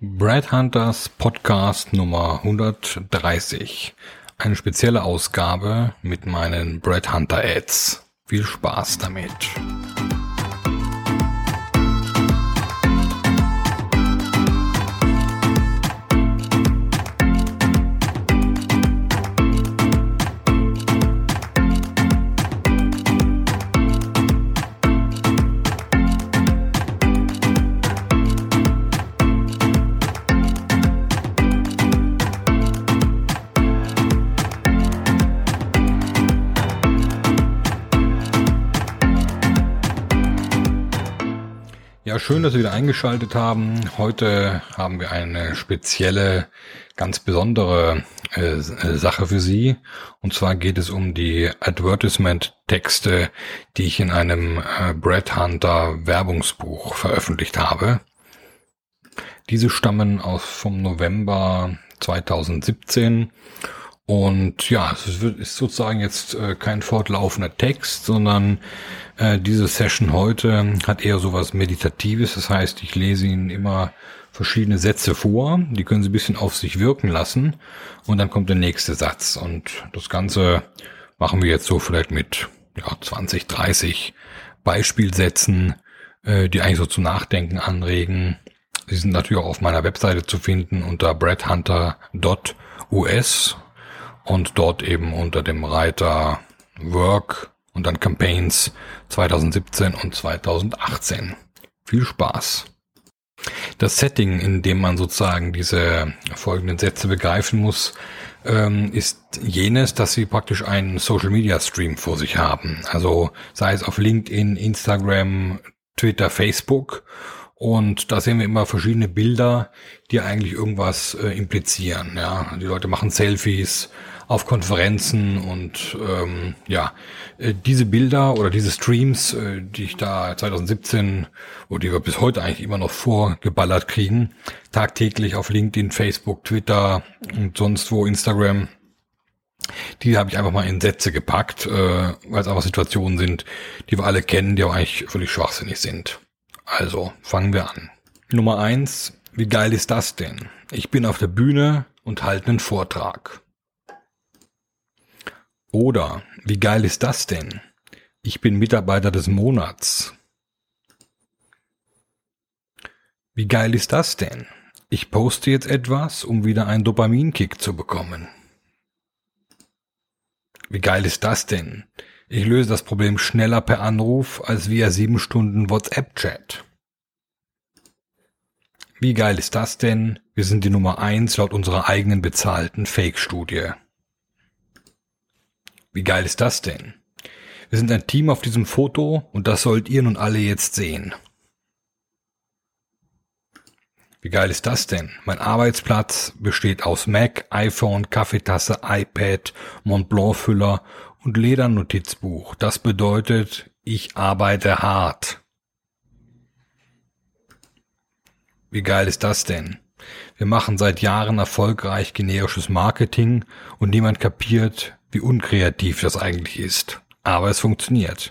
Brad Hunters Podcast Nummer 130. Eine spezielle Ausgabe mit meinen Brad Hunter Ads. Viel Spaß damit. Ja, schön, dass Sie wieder eingeschaltet haben. Heute haben wir eine spezielle, ganz besondere äh, Sache für Sie. Und zwar geht es um die Advertisement-Texte, die ich in einem äh, Brad Hunter Werbungsbuch veröffentlicht habe. Diese stammen aus vom November 2017 und ja, es ist sozusagen jetzt äh, kein fortlaufender Text, sondern äh, diese Session heute hat eher sowas Meditatives. Das heißt, ich lese Ihnen immer verschiedene Sätze vor. Die können Sie ein bisschen auf sich wirken lassen. Und dann kommt der nächste Satz. Und das Ganze machen wir jetzt so vielleicht mit ja, 20, 30 Beispielsätzen, äh, die eigentlich so zu Nachdenken anregen. Sie sind natürlich auch auf meiner Webseite zu finden unter bradhunter.us und dort eben unter dem Reiter Work und dann Campaigns 2017 und 2018. Viel Spaß! Das Setting, in dem man sozusagen diese folgenden Sätze begreifen muss, ähm, ist jenes, dass sie praktisch einen Social Media Stream vor sich haben. Also sei es auf LinkedIn, Instagram, Twitter, Facebook und da sehen wir immer verschiedene Bilder, die eigentlich irgendwas äh, implizieren. Ja, die Leute machen Selfies auf Konferenzen und ähm, ja, äh, diese Bilder oder diese Streams, äh, die ich da 2017 oder die wir bis heute eigentlich immer noch vorgeballert kriegen, tagtäglich auf LinkedIn, Facebook, Twitter und sonst wo Instagram, die habe ich einfach mal in Sätze gepackt, äh, weil es einfach Situationen sind, die wir alle kennen, die auch eigentlich völlig schwachsinnig sind. Also, fangen wir an. Nummer eins. Wie geil ist das denn? Ich bin auf der Bühne und halte einen Vortrag. Oder, wie geil ist das denn? Ich bin Mitarbeiter des Monats. Wie geil ist das denn? Ich poste jetzt etwas, um wieder einen Dopaminkick zu bekommen. Wie geil ist das denn? Ich löse das Problem schneller per Anruf als via sieben Stunden WhatsApp-Chat. Wie geil ist das denn? Wir sind die Nummer eins laut unserer eigenen bezahlten Fake-Studie. Wie geil ist das denn? Wir sind ein Team auf diesem Foto und das sollt ihr nun alle jetzt sehen. Wie geil ist das denn? Mein Arbeitsplatz besteht aus Mac, iPhone, Kaffeetasse, iPad, Montblanc Füller und Ledernotizbuch. Das bedeutet, ich arbeite hart. Wie geil ist das denn? Wir machen seit Jahren erfolgreich generisches Marketing und niemand kapiert, wie unkreativ das eigentlich ist. Aber es funktioniert.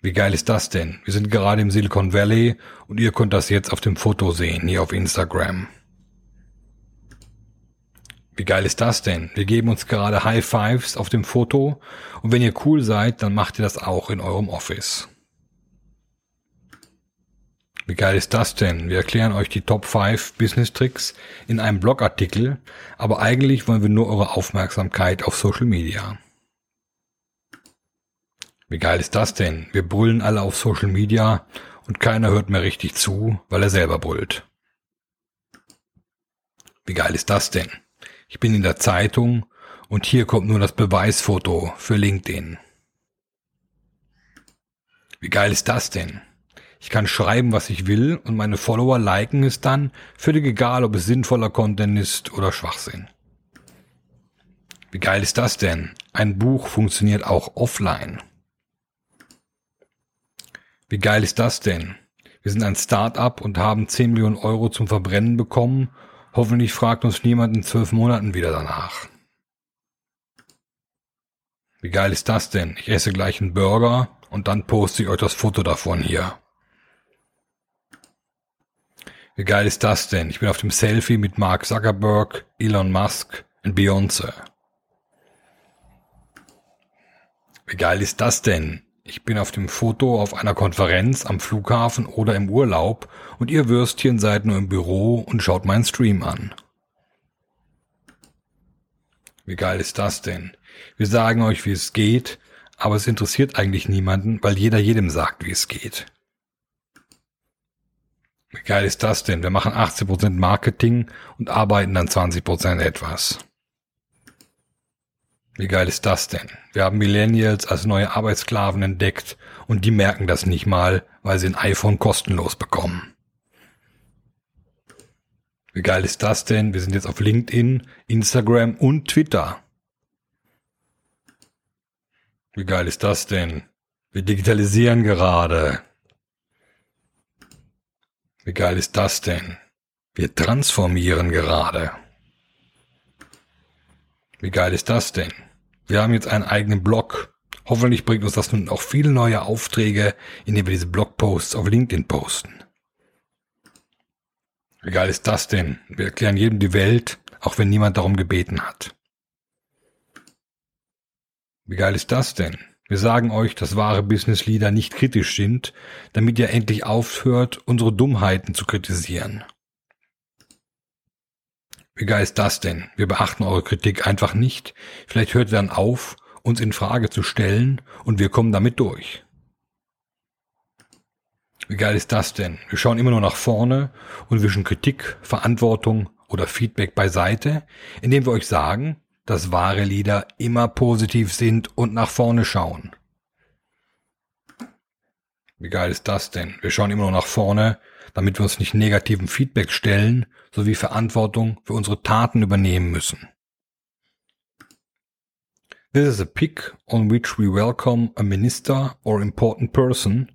Wie geil ist das denn? Wir sind gerade im Silicon Valley und ihr könnt das jetzt auf dem Foto sehen, hier auf Instagram. Wie geil ist das denn? Wir geben uns gerade High Fives auf dem Foto und wenn ihr cool seid, dann macht ihr das auch in eurem Office. Wie geil ist das denn? Wir erklären euch die Top 5 Business Tricks in einem Blogartikel, aber eigentlich wollen wir nur eure Aufmerksamkeit auf Social Media. Wie geil ist das denn? Wir brüllen alle auf Social Media und keiner hört mehr richtig zu, weil er selber brüllt. Wie geil ist das denn? Ich bin in der Zeitung und hier kommt nur das Beweisfoto für LinkedIn. Wie geil ist das denn? Ich kann schreiben, was ich will und meine Follower liken es dann, völlig egal, ob es sinnvoller Content ist oder Schwachsinn. Wie geil ist das denn? Ein Buch funktioniert auch offline. Wie geil ist das denn? Wir sind ein Start-up und haben 10 Millionen Euro zum Verbrennen bekommen Hoffentlich fragt uns niemand in zwölf Monaten wieder danach. Wie geil ist das denn? Ich esse gleich einen Burger und dann poste ich euch das Foto davon hier. Wie geil ist das denn? Ich bin auf dem Selfie mit Mark Zuckerberg, Elon Musk und Beyoncé. Wie geil ist das denn? Ich bin auf dem Foto auf einer Konferenz am Flughafen oder im Urlaub und ihr Würstchen seid nur im Büro und schaut meinen Stream an. Wie geil ist das denn? Wir sagen euch, wie es geht, aber es interessiert eigentlich niemanden, weil jeder jedem sagt, wie es geht. Wie geil ist das denn? Wir machen 80% Marketing und arbeiten dann 20% etwas. Wie geil ist das denn? Wir haben Millennials als neue Arbeitssklaven entdeckt und die merken das nicht mal, weil sie ein iPhone kostenlos bekommen. Wie geil ist das denn? Wir sind jetzt auf LinkedIn, Instagram und Twitter. Wie geil ist das denn? Wir digitalisieren gerade. Wie geil ist das denn? Wir transformieren gerade. Wie geil ist das denn? Wir haben jetzt einen eigenen Blog. Hoffentlich bringt uns das nun auch viele neue Aufträge, indem wir diese Blogposts auf LinkedIn posten. Wie geil ist das denn? Wir erklären jedem die Welt, auch wenn niemand darum gebeten hat. Wie geil ist das denn? Wir sagen euch, dass wahre Business-Leader nicht kritisch sind, damit ihr endlich aufhört, unsere Dummheiten zu kritisieren. Wie geil ist das denn? Wir beachten eure Kritik einfach nicht. Vielleicht hört ihr dann auf, uns in Frage zu stellen und wir kommen damit durch. Wie geil ist das denn? Wir schauen immer nur nach vorne und wischen Kritik, Verantwortung oder Feedback beiseite, indem wir euch sagen, dass wahre Lieder immer positiv sind und nach vorne schauen. Wie geil ist das denn? Wir schauen immer nur nach vorne damit wir uns nicht negativen Feedback stellen sowie Verantwortung für unsere Taten übernehmen müssen. This is a pic on which we welcome a minister or important person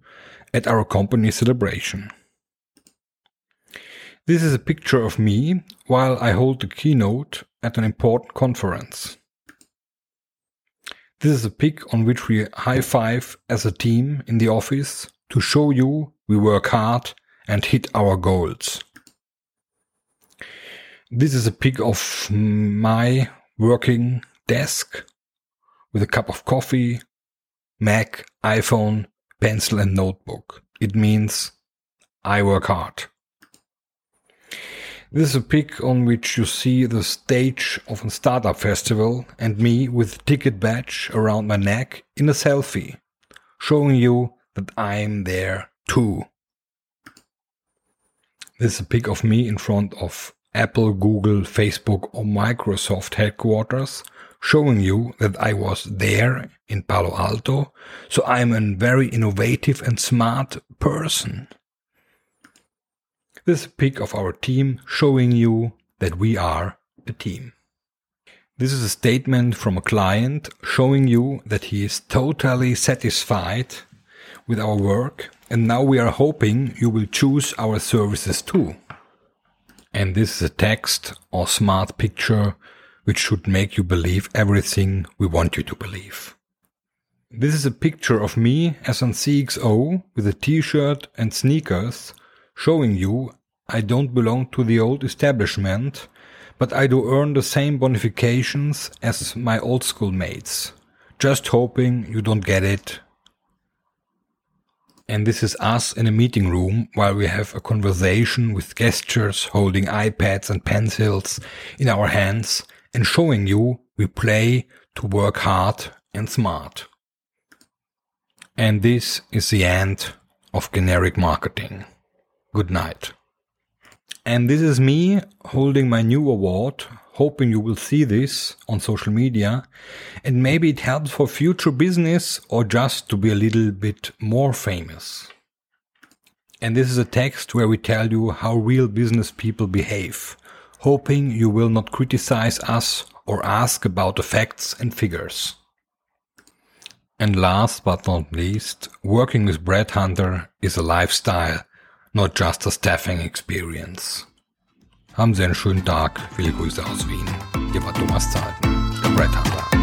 at our company celebration. This is a picture of me while I hold the keynote at an important conference. This is a pic on which we high five as a team in the office to show you we work hard and hit our goals. This is a pic of my working desk with a cup of coffee, Mac, iPhone, pencil and notebook. It means I work hard. This is a pic on which you see the stage of a startup festival and me with ticket badge around my neck in a selfie, showing you that I'm there too. This is a pic of me in front of Apple, Google, Facebook or Microsoft headquarters showing you that I was there in Palo Alto. So I'm a very innovative and smart person. This pic of our team showing you that we are a team. This is a statement from a client showing you that he is totally satisfied with our work and now we are hoping you will choose our services too. And this is a text or smart picture which should make you believe everything we want you to believe. This is a picture of me as an CXO with a t-shirt and sneakers showing you I don't belong to the old establishment, but I do earn the same bonifications as my old school mates. Just hoping you don't get it and this is us in a meeting room while we have a conversation with gestures holding iPads and pencils in our hands and showing you we play to work hard and smart. And this is the end of generic marketing. Good night. And this is me holding my new award hoping you will see this on social media and maybe it helps for future business or just to be a little bit more famous. And this is a text where we tell you how real business people behave, hoping you will not criticize us or ask about the facts and figures. And last but not least, working with Brad Hunter is a lifestyle, not just a staffing experience. Haben Sie einen schönen Tag. Viele Grüße aus Wien. Hier war Thomas Zahlten, der Brett Hunter.